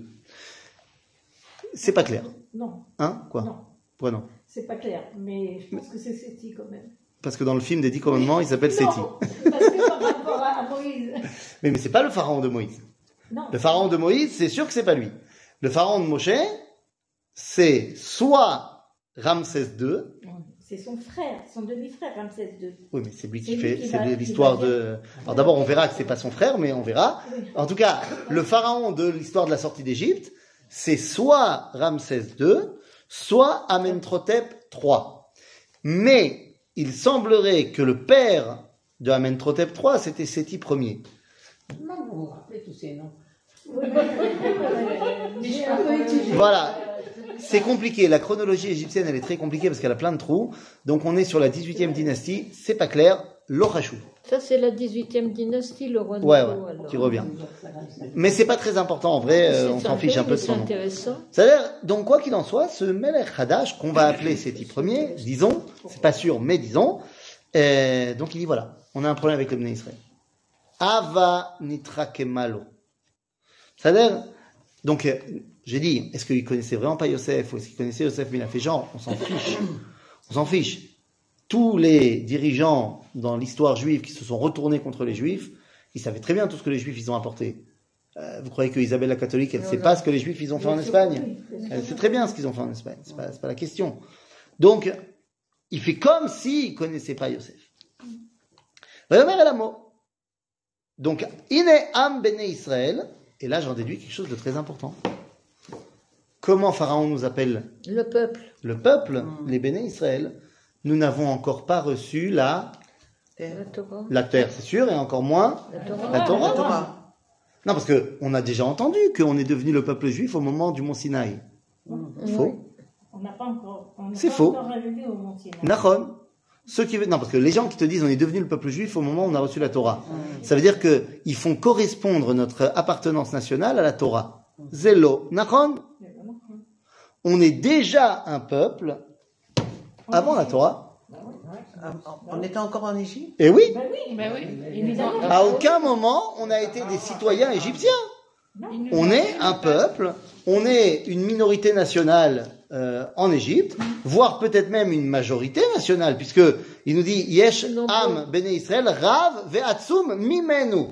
C'est pas clair. Non, Hein Quoi non, Pourquoi non c'est pas clair, mais je pense que c'est Séti quand même. Parce que dans le film des Dix Commandements, il s'appelle Séti. Parce que rapport à, à Moïse. Mais, mais c'est pas le pharaon de Moïse. Non, Le pharaon de Moïse, c'est sûr que c'est pas lui. Le pharaon de Moshe, c'est soit Ramsès II, c'est son frère, son demi-frère Ramsès II. Oui, mais c'est lui qui fait, c'est l'histoire de. Alors d'abord, on verra que c'est pas son frère, mais on verra. Oui. En tout cas, le pharaon de l'histoire de la sortie d'Égypte, c'est soit Ramsès II, soit Amenhotep III. Mais il semblerait que le père de Amenhotep III, c'était Séti Ier. Comment vous vous rappelez tous ces noms J'ai un peu étudié. Voilà. C'est compliqué. La chronologie égyptienne, elle est très compliquée parce qu'elle a plein de trous. Donc on est sur la 18e dynastie. C'est pas clair. L'Orachou. Ça, c'est la 18e dynastie, le roi Ouais, ouais, alors. qui revient. Mais c'est pas très important en vrai, euh, on s'en fiche un peu de c'est son nom. intéressant. C'est-à-dire, donc quoi qu'il en soit, ce Melech Hadash, qu'on va appeler Séti Premier, disons, c'est pas sûr, mais disons, euh, donc il dit voilà, on a un problème avec le Bnei Israël. Ava nitra kemalo. C'est-à-dire, donc, euh, j'ai dit, est-ce qu'il connaissait vraiment pas Yosef, ou est-ce qu'il connaissait Yosef, mais il a fait genre, on s'en fiche. On s'en fiche. Tous les dirigeants dans l'histoire juive qui se sont retournés contre les juifs, ils savaient très bien tout ce que les juifs ils ont apporté. Euh, vous croyez que Isabelle la catholique, elle ne sait pas ce que les juifs ils ont fait en Espagne? Elle sait très bien ce qu'ils ont fait en Espagne, c'est pas, pas la question. Donc, il fait comme s'il connaissait pas Yosef. Donc, ine am bene Israël, et là j'en déduis quelque chose de très important. Comment Pharaon nous appelle Le peuple. le peuple, les béné Israël Nous n'avons encore pas reçu la, La Torah. la terre, c'est sûr, et encore moins La Torah. la Torah. La Torah. Non, parce que on a déjà entendu qu'on est devenu le peuple juif au moment du mont Sinaï. Faux. On n'a pas encore. C'est faux. encore arrivé au Mont Sinaï. Ceux qui non parce que les gens qui te disent on est devenu le peuple juif au moment où on a reçu la Torah, ça veut dire que ils font correspondre notre appartenance nationale à la Torah. Zélo, Nachon? On est déjà un peuple avant la Torah. En- En étant encore en Égypte? Et oui, Ben oui, Ben oui, ils nous ont- à aucun moment on a été des citoyens égyptiens. On est un peuple, on est une minorité nationale euh, en Égypte, voire peut-être même une majorité nationale, puisque il nous dit Yesh. Am Bene Israël Rav Ve'atsum Mimenu.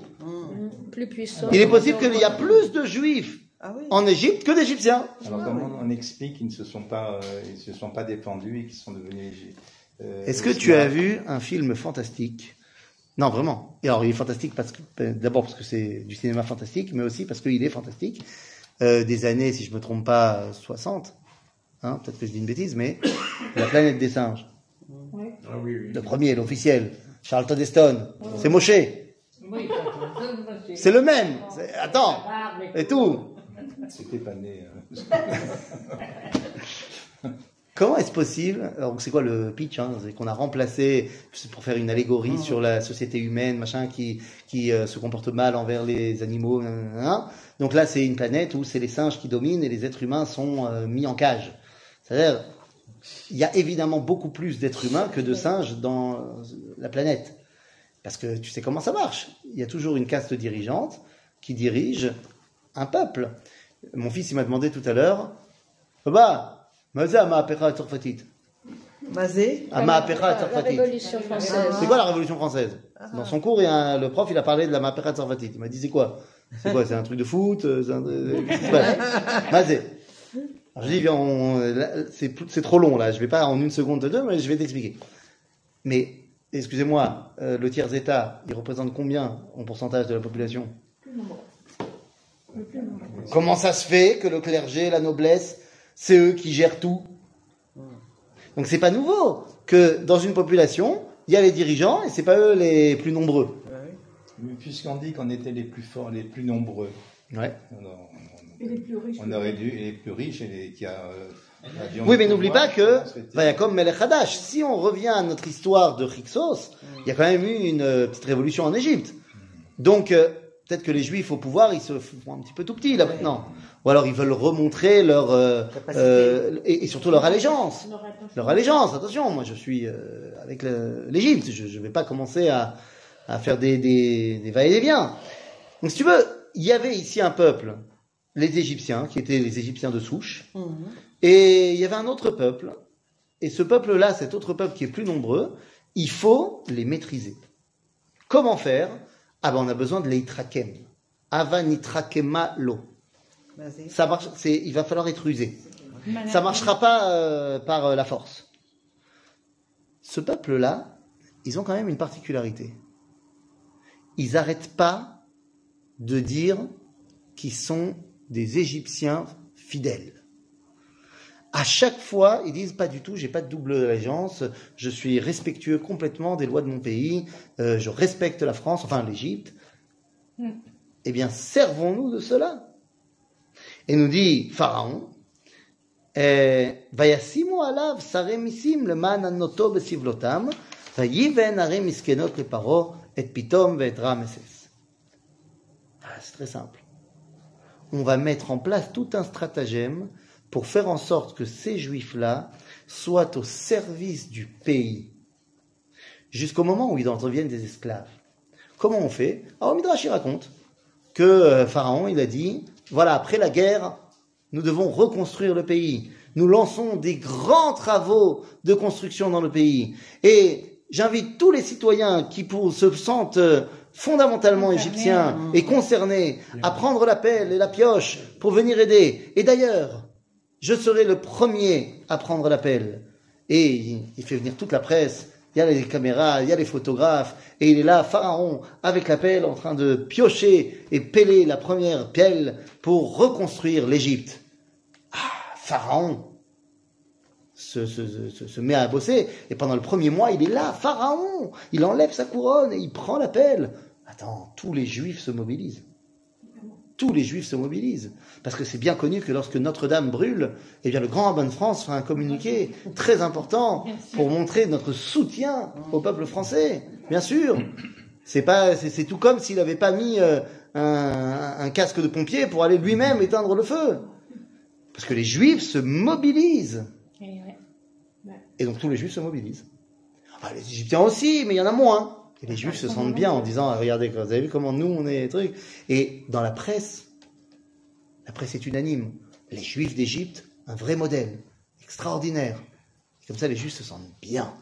Plus puissant. Il est possible qu'il y a plus de juifs Ah oui. en Égypte que d'Égyptiens. Alors comment on explique qu'ils ne se sont pas, euh, ils se sont pas défendus et qu'ils sont devenus. euh, Est-ce que tu as vu un film fantastique? Non, vraiment. Et alors, il est fantastique parce que euh, d'abord parce que c'est du cinéma fantastique, mais aussi parce qu'il est fantastique. Euh, des années, si je me trompe pas, euh, 60. Hein, Peut-être que je dis une bêtise, mais La planète des singes. Ah oui, oui. Le premier, l'officiel. Charlton Heston. C'est Moshe. Oui, c'est- le même. Attends. Ah, Et tout. C'était pas né. euh, Comment est-ce possible Alors, c'est quoi le pitch hein C'est qu'on a remplacé, pour faire une allégorie sur la société humaine, machin, qui, qui euh, se comporte mal envers les animaux. nanana. Donc là, c'est une planète où c'est les singes qui dominent et les êtres humains sont euh, mis en cage. C'est-à-dire, il y a évidemment beaucoup plus d'êtres humains que de singes dans euh, la planète. Parce que tu sais comment ça marche. Il y a toujours une caste dirigeante qui dirige un peuple. Mon fils, il m'a demandé tout à l'heure, Papa, Mazé à Maapera Tsarfatit. Mazé. Révolution française. C'est quoi la Révolution française? Dans son cours, il y a un- le prof, il a parlé de la Maapera Tsarfatit. Il m'a dit, c'est quoi? C'est quoi? C'est un truc de foot? Euh, un- euh, Qu'est-ce qui se passe? Mazé. Alors je dis, on- c'est trop long là, je vais pas en une seconde te dire, mais je vais t'expliquer. Mais, excusez-moi, euh, le tiers état, il représente combien en pourcentage de la population? Comment ça se fait que le clergé, la noblesse, c'est eux qui gèrent tout? Donc c'est pas nouveau que dans une population, il y a les dirigeants et c'est pas eux les plus nombreux. Mais Puisqu'on dit qu'on était les plus forts, les plus nombreux, Ouais. Et les plus riches. on aurait dû, et les plus riches, et les, qui a, euh, Oui, mais n'oublie pas que c'était- Vayakom Melech Hadash, si on revient à notre histoire de Hyksos, il y a quand même eu une euh, petite révolution en Égypte. Donc, euh, peut-être que les Juifs au pouvoir, ils se font un petit peu tout petits là maintenant. Ou alors ils veulent remontrer leur euh, euh, et, et surtout leur allégeance. Leur allégeance, attention, moi je suis euh, avec l'Égypte, je ne vais pas commencer à, à faire des, des, des va-et-vient. Donc si tu veux, il y avait ici un peuple, les Égyptiens, qui étaient les Égyptiens de souche, Mhm. et il y avait un autre peuple, et ce peuple-là, cet autre peuple qui est plus nombreux, il faut les maîtriser. Comment faire? Ah ben on a besoin de l'eitrakem. Avanitraquema lo. Ça marche, c'est, il va falloir être usé. Ça marchera pas euh, par euh, la force. Ce peuple-là, ils ont quand même une particularité. Ils n'arrêtent pas de dire qu'ils sont des Égyptiens fidèles. À chaque fois, ils disent pas du tout, j'ai pas de double allégeance, je suis respectueux complètement des lois de mon pays, euh, je respecte la France, enfin l'Égypte. Eh bien, servons-nous de cela. Et nous dit Pharaon, וישימו עליו שרי מיסים למען ענותו בסבלותם, ויבן ערי מסכנות לפרעה את פתאום ואת רמסס. Ah, C'est très simple. On va mettre en place tout un stratagème pour faire en sorte que ces juifs-là soient au service du pays, jusqu'au moment où ils en deviennent des esclaves. Comment on fait? Alors Midrash il raconte que euh, Pharaon il a dit voilà après la guerre nous devons reconstruire le pays. Nous lançons des grands travaux de construction dans le pays. Et j'invite tous les citoyens qui se sentent euh, fondamentalement Concernés. égyptiens et concernés à prendre la pelle et la pioche pour venir aider. Et d'ailleurs, je serai le premier à prendre la pelle. Et il il fait venir toute la presse, il y a les caméras, il y a les photographes, et il est là, Pharaon, avec la pelle, en train de piocher et peler la première pelle pour reconstruire l'Égypte. Ah, Pharaon se, se- se- se met à bosser, et pendant le premier mois, il est là, Pharaon, il enlève sa couronne et il prend la pelle. Attends, tous les juifs se mobilisent. Tous les juifs se mobilisent. Parce que c'est bien connu que lorsque Notre-Dame brûle, eh bien le Grand Rabbin de France fera un communiqué très important pour montrer notre soutien au peuple français. Bien sûr. C'est pas, c'est, tout comme s'il n'avait pas mis euh, un, un casque de pompier pour aller lui-même éteindre le feu. Parce que les juifs se mobilisent. Et ouais. Et donc tous les juifs se mobilisent. Ah, les Égyptiens aussi, mais il y en a moins. Et les juifs se sentent bien en disant, ah, regardez, vous avez vu comment nous on est trucs. Et dans la presse, la presse est unanime. Les juifs d'Égypte, un vrai modèle, extraordinaire. Et comme ça, les juifs se sentent bien.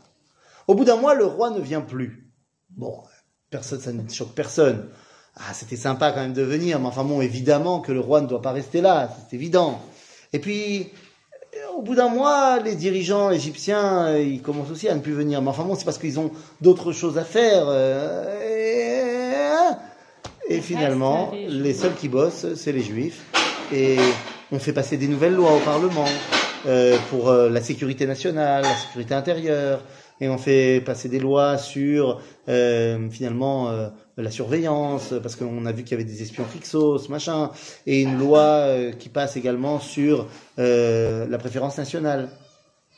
Au bout d'un mois, le roi ne vient plus. Bon, personne, ça ne choque personne. Ah, c'était sympa quand même de venir, mais enfin bon, évidemment que le roi ne doit pas rester là, c'est évident. Et puis, au bout d'un mois, les dirigeants égyptiens, euh, ils commencent aussi à ne plus venir. Mais enfin bon, c'est parce qu'ils ont d'autres choses à faire. euh, Et, et finalement, les seuls qui bossent, c'est les juifs. Et on fait passer des nouvelles lois au Parlement euh, pour la sécurité nationale, la sécurité intérieure. Et on fait passer des lois sur euh, finalement euh, la surveillance, parce qu'on a vu qu'il y avait des espions fixos, machin, et une loi euh, qui passe également sur la préférence nationale,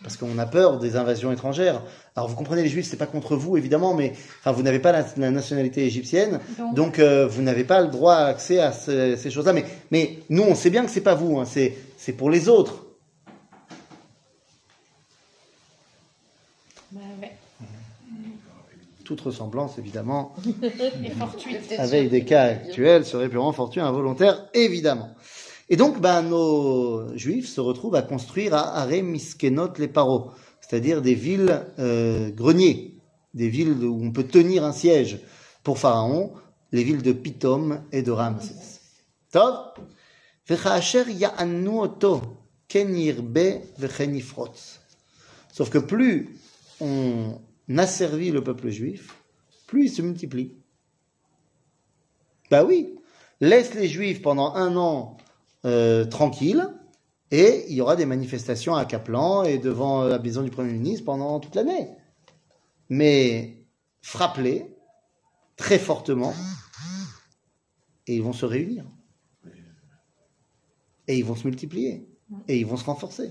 parce qu'on a peur des invasions étrangères. Alors vous comprenez, les Juifs, c'est pas contre vous évidemment, mais enfin vous n'avez pas la, la nationalité égyptienne, Donc- donc vous n'avez pas le droit à accès à ce- ces choses-là. Mais, mais nous, on sait bien que c'est pas vous, hein, c'est c'est pour les autres. Bah ouais toute ressemblance, évidemment, avec des cas actuels serait purement fortuite, involontaire, évidemment. Et donc, ben, nos juifs se retrouvent à construire à Aremiskenot les paros, c'est-à-dire des villes euh, greniers, des villes où on peut tenir un siège. Pour Pharaon, les villes de Pitom et de Ramsès. Sauf que plus on asservit le peuple juif, plus il se multiplie. Bah oui, laisse les juifs pendant un an euh, tranquilles, Et il y aura des manifestations à Kaplan et devant la maison du Premier ministre pendant toute l'année. Mais frappe-les très fortement et ils vont se réunir. Et ils vont se multiplier. Et ils vont se renforcer.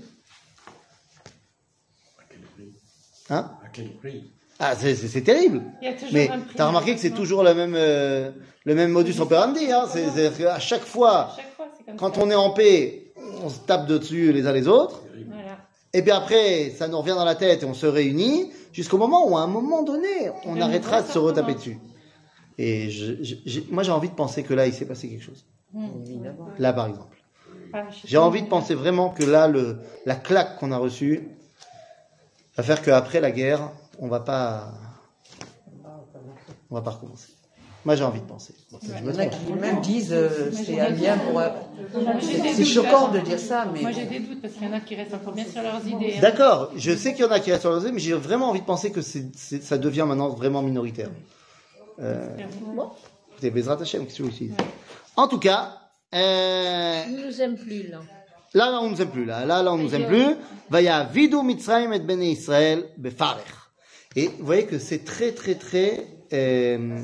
Hein À quel prix? Ah, c'est- c'est c'est terrible. Il y a toujours Mais t'as remarqué que c'est toujours la même, euh, le même modus operandi. Hein c'est, c'est qu'à chaque fois, Chaque fois, c'est comme quand ça. on est en paix, on se tape dessus les uns les autres. Voilà. Et puis après, ça nous revient dans la tête et on se réunit jusqu'au moment où, à un moment donné, on Le arrêtera de se retaper dessus. Et je, je- j'ai- moi, j'ai envie de penser que là, il s'est passé quelque chose. Évidemment. Là, par exemple. Ah, J'ai envie de penser vraiment que là, le, la claque qu'on a reçue va faire qu'après la guerre, on va pas, on va pas recommencer. Moi, j'ai envie de penser. Bon, ça, je Il me y en a trompe. qui même disent euh, c'est un bien pour. des C'est choquant de dire ça, mais. Moi, j'ai des doutes parce qu'il y en a qui restent encore bien sur leurs idées. hein. D'accord, je sais qu'il y en a qui restent sur le mais j'ai vraiment envie de penser que ça devient maintenant vraiment minoritaire. Euh, écoutez, Bezrat Hashem, qu'est-ce que En tout cas, euh, Il nous aime plus, là. Là, là, on nous aime plus. Là, là, là on nous aime plus. Vaya vidu Mitzrayim et Bene Israël befarech. Et vous voyez que c'est très, très, très, euh,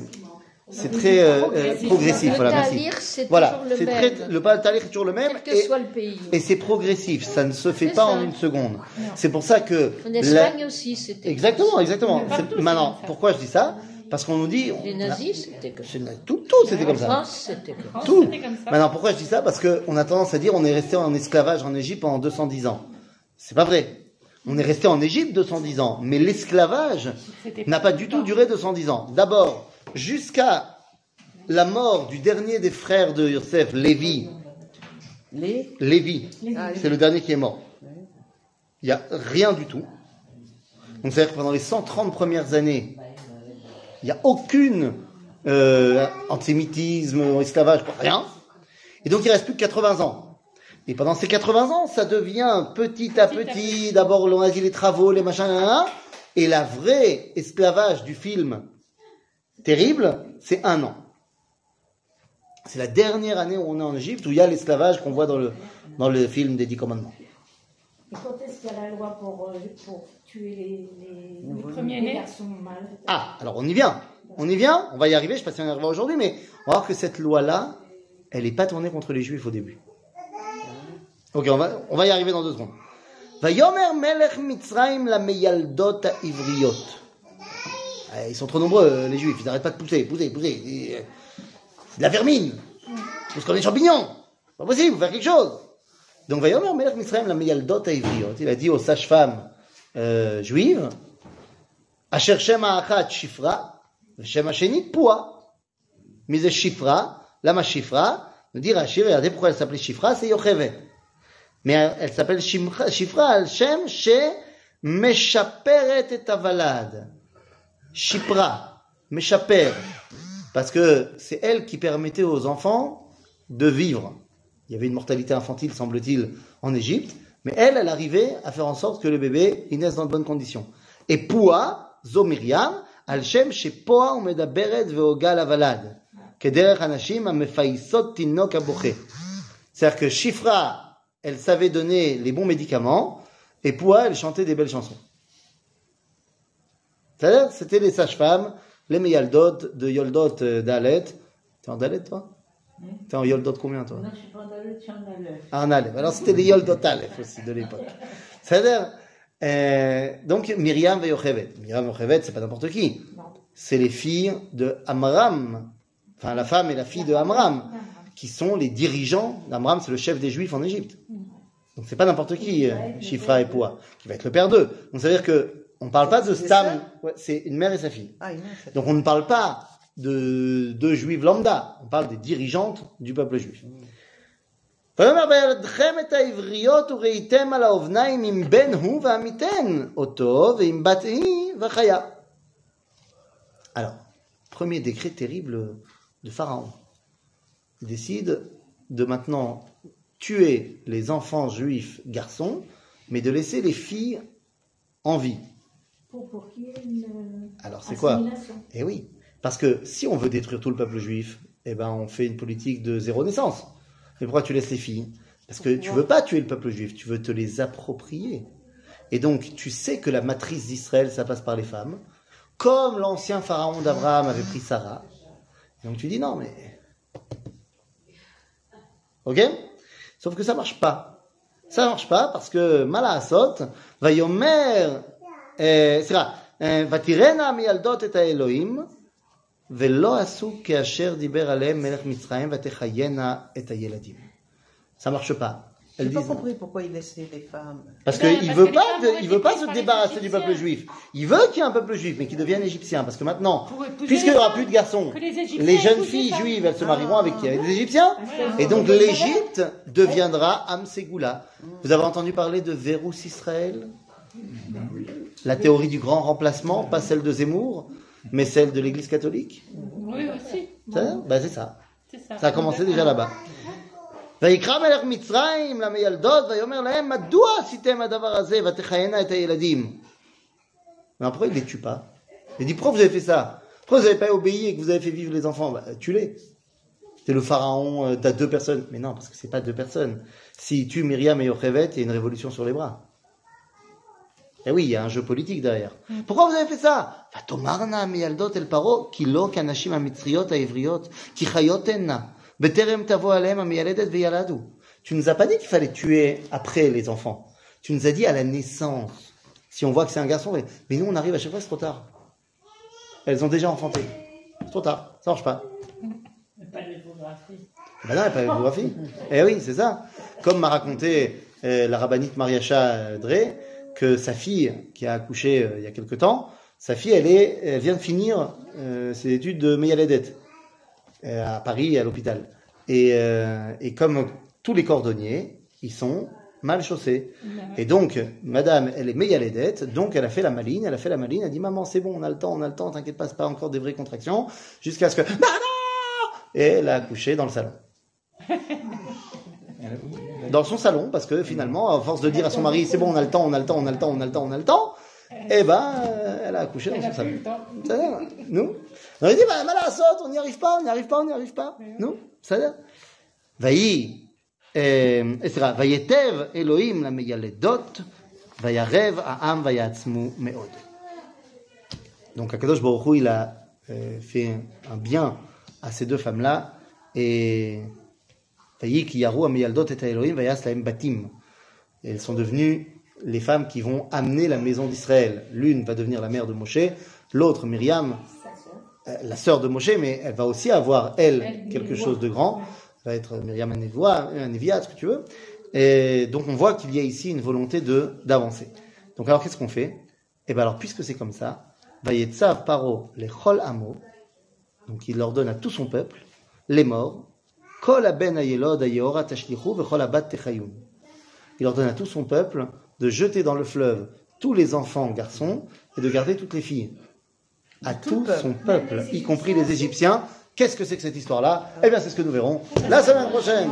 c'est très euh, euh, progressif. Le Voilà, merci. Voilà, c'est très, le pas talir est toujours le même. Quel que et- soit le pays. Et c'est progressif, ça ne se fait pas ça. en une seconde. C'est pour ça que En la- Espagne aussi, c'était. Exactement, exactement. Partout, Maintenant, pourquoi je dis ça? Parce qu'on nous dit. Les nazis, c'était comme ça. Tout, tout c'était comme En ça. France, c'était comme ça. Tout. c'était comme ça. Maintenant, pourquoi je dis ça? Parce qu'on a tendance à dire on est resté en esclavage en Égypte pendant 210 ans. C'est pas vrai. On est resté en Égypte 210 ans, mais l'esclavage n'a pas du tout duré 210 ans. D'abord, jusqu'à la mort du dernier des frères de Yosef, Lévi. Les. Lévi, Ah, c'est le dernier qui est mort. Il n'y a rien du tout. Donc, c'est-à-dire que pendant les 130 premières années, il n'y a aucune euh, antisémitisme, esclavage, rien. Et donc, il reste plus que 80 ans. Et pendant ces 80 ans, ça devient petit à petit, d'abord on a dit les travaux, les machins, nan. et la vraie esclavage du film terrible, c'est un an. C'est la dernière année où on est en Égypte, où il y a l'esclavage qu'on voit dans le, dans le film des Dix Commandements. Et quand est-ce qu'il y a la loi pour, euh, pour tuer les, les, Les premiers-nés. les garçons mâles Ah, alors on y vient. On y vient, on va y arriver, je ne sais pas si on y arrivera aujourd'hui, mais on va voir que cette loi-là, elle n'est pas tournée contre les Juifs au début. Ok, on va, on va y arriver dans deux secondes. Vayomer melech Mitzrayim la meyaldot ivriot. Ah, Ils sont trop nombreux, euh, les Juifs, ils n'arrêtent pas de pousser, pousser, pousser. Euh, C'est de la vermine. Pousse comme des champignons. Pas possible, faut faire quelque chose. Donc, Vayomer melech Mitzrayim la meyaldot ivriot. Il a dit aux sages-femmes euh, juives, Asher Shem Ha'achat Shifra, Shem Hasheni Pua. Mais c'est Shifra, lama Shifra, nous dit Rachir, regardez pourquoi elle s'appelait Shifra, c'est Yocheved. Mais elle, elle s'appelle Shifra al Shem She Meshaperet et Avalad. Shipra, Meshaper. Parce que c'est elle qui permettait aux enfants de vivre. Il y avait une mortalité infantile, semble-t-il, en Égypte, mais elle, elle arrivait à faire en sorte que le bébé naisse dans de bonnes conditions. Et Pua, Zo Miriam, al Shem Shepoa umedaberet veogal avalad. Kederech anashim amefaisot tinok aboche. C'est-à-dire que Shifra, elle savait donner les bons médicaments, et Pua, elle chantait des belles chansons. C'est-à-dire, c'était les sages-femmes, les Meyaldot de Yoldot euh, Dalet. T'es en Dalet, toi? T'es en Yoldot combien, toi? Non, je suis pas champ dans le. Ah, en Aleph. Alors, c'était les Yoldot Aleph aussi, de l'époque. C'est-à-dire, euh, donc, Myriam et Yocheved. Myriam et Yocheved, c'est pas n'importe qui. C'est les filles de Amram. Enfin, la femme et la fille de Amram, qui sont les dirigeants. Amram, c'est le chef des Juifs en Égypte. Donc, c'est pas n'importe qui, euh, Shifra et Poua, qui va être le père d'eux. Donc, ça veut dire que, on parle pas de Stam. Ouais, c'est une mère et sa fille. Ah, Donc on ne parle pas de, de juives lambda, on parle des dirigeantes du peuple juif. ויאמר בידכם את העבריות וראיתם על האובניים אם בן הוא ועמיתן אותו ואם בת היא וחיה. Alors, premier décret terrible de Pharaon. Il décide de maintenant tuer les enfants juifs garçons, mais de laisser les filles en vie. pour, pour qu'il y ait une euh, Alors c'est quoi assimilation. Eh oui, parce que si on veut détruire tout le peuple juif, eh ben on fait une politique de zéro naissance. Mais pourquoi tu laisses les filles? Parce que tu veux pas tuer le peuple juif, tu veux te les approprier. Et donc tu sais que la matrice d'Israël, ça passe par les femmes, comme l'ancien pharaon d'Abraham avait pris Sarah. Et donc tu dis non, mais... Ok? Sauf que ça marche pas. Ça marche pas parce que Malahasot va yomer... Eh, c'est eh, va tirena mi et ta Elohim. Ça marche pas. J'ai Elles pas compris pourquoi il laissait les femmes. parce ben, qu'il parce veut pas, de- il veut pas se débarrasser du peuple juif. Il veut qu'il y ait un peuple juif, mais qu'il devienne égyptien. Parce que maintenant, puisqu'il n'y aura plus de garçons, les jeunes filles juives, elles se marieront avec qui? Avec des égyptiens. Et donc l'Égypte deviendra Amségoula. Vous avez entendu parler de Vérus Israël? La théorie du grand remplacement, pas celle de Zemmour, mais celle de l'Église catholique. Oui, aussi. Ça, bah, c'est ça. C'est ça. Ça a commencé déjà là-bas. ויקרא מלך מצרים למילדות ויאמר להם מדוע עשיתם הדבר הזה ותחיינה את הילדים. Mais pourquoi il les tue pas Il dit pourquoi vous avez fait ça Pourquoi vous n'avez pas obéi et que vous avez fait vivre les enfants bah, Tue-les. C'est le pharaon, euh, t'as deux personnes. Mais non, parce que c'est pas deux personnes. S'il tue Myriam et Yochevet, il y a une révolution sur les bras. Et oui, il y a un jeu politique derrière. pourquoi vous avez fait ça ותאמרנה המילדות אל פרעה כי לא כנשים המצריות העבריות כי חיות הנה בטרם תבוא עליהם המילדת וילדו. Tu nous as pas dit qu'il fallait tuer après les enfants. Tu nous as dit à la naissance. Si on voit que c'est un garçon, mais- mais nous on arrive à chaque fois, c'est trop tard. Elles ont déjà enfanté. C'est trop tard, ça marche pas. Mais pas l'échographie. Ben non, il n'y a pas d'échographie. Eh oui, c'est ça. Comme m'a raconté euh, la rabbinite Mariacha euh, Drey, que sa fille, qui a accouché euh, il y a quelque temps, sa fille, elle, est, elle vient de finir euh, ses études de Meyaledet euh, à Paris, à l'hôpital. Et, et comme tous les cordonniers, ils sont mal chaussés. Et donc, madame, elle est Meyaledet, donc elle a fait la maline, elle a fait la maline, elle a dit, maman, c'est bon, on a le temps, on a le temps, t'inquiète pas, c'est pas encore des vraies contractions, jusqu'à ce que, maman! Et elle a accouché dans le salon dans son salon, parce que finalement, à force de dire à son mari, c'est bon, on a le temps, on a le temps, on a le temps, on a le temps, on a le temps, eh ben, euh, elle a accouché dans Elle son a salon. plus le temps. Ça va, nous On a dit, bah, mal à la saute, on n'y arrive pas, on n'y arrive pas, on n'y arrive pas. Nous Ça va ויהי, אה, סליחה, ויטב אלוהים למיילדות, וירב העם ויעצמו מאוד. Donc Akadosh Baruch Hu, il a euh, fait un bien à ces deux femmes-là, et elles sont devenues les femmes qui vont amener la maison d'Israël. L'une va devenir la mère de Moshe, l'autre Myriam, euh, la sœur de Moshe, mais elle va aussi avoir, elle, quelque chose de grand. Elle va être Myriam un Névia, ce que tu veux. Et donc on voit qu'il y a ici une volonté de d'avancer. Donc alors qu'est-ce qu'on fait? Eh bien alors puisque c'est comme ça, Vayetzav Paro les Chol Amo, donc il ordonne à tout son peuple, les morts, Il ordonne à tout son peuple de jeter dans le fleuve tous les enfants garçons et de garder toutes les filles. À tout son peuple, y compris les Égyptiens. Qu'est-ce que c'est que cette histoire-là? Eh bien, c'est ce que nous verrons la semaine prochaine.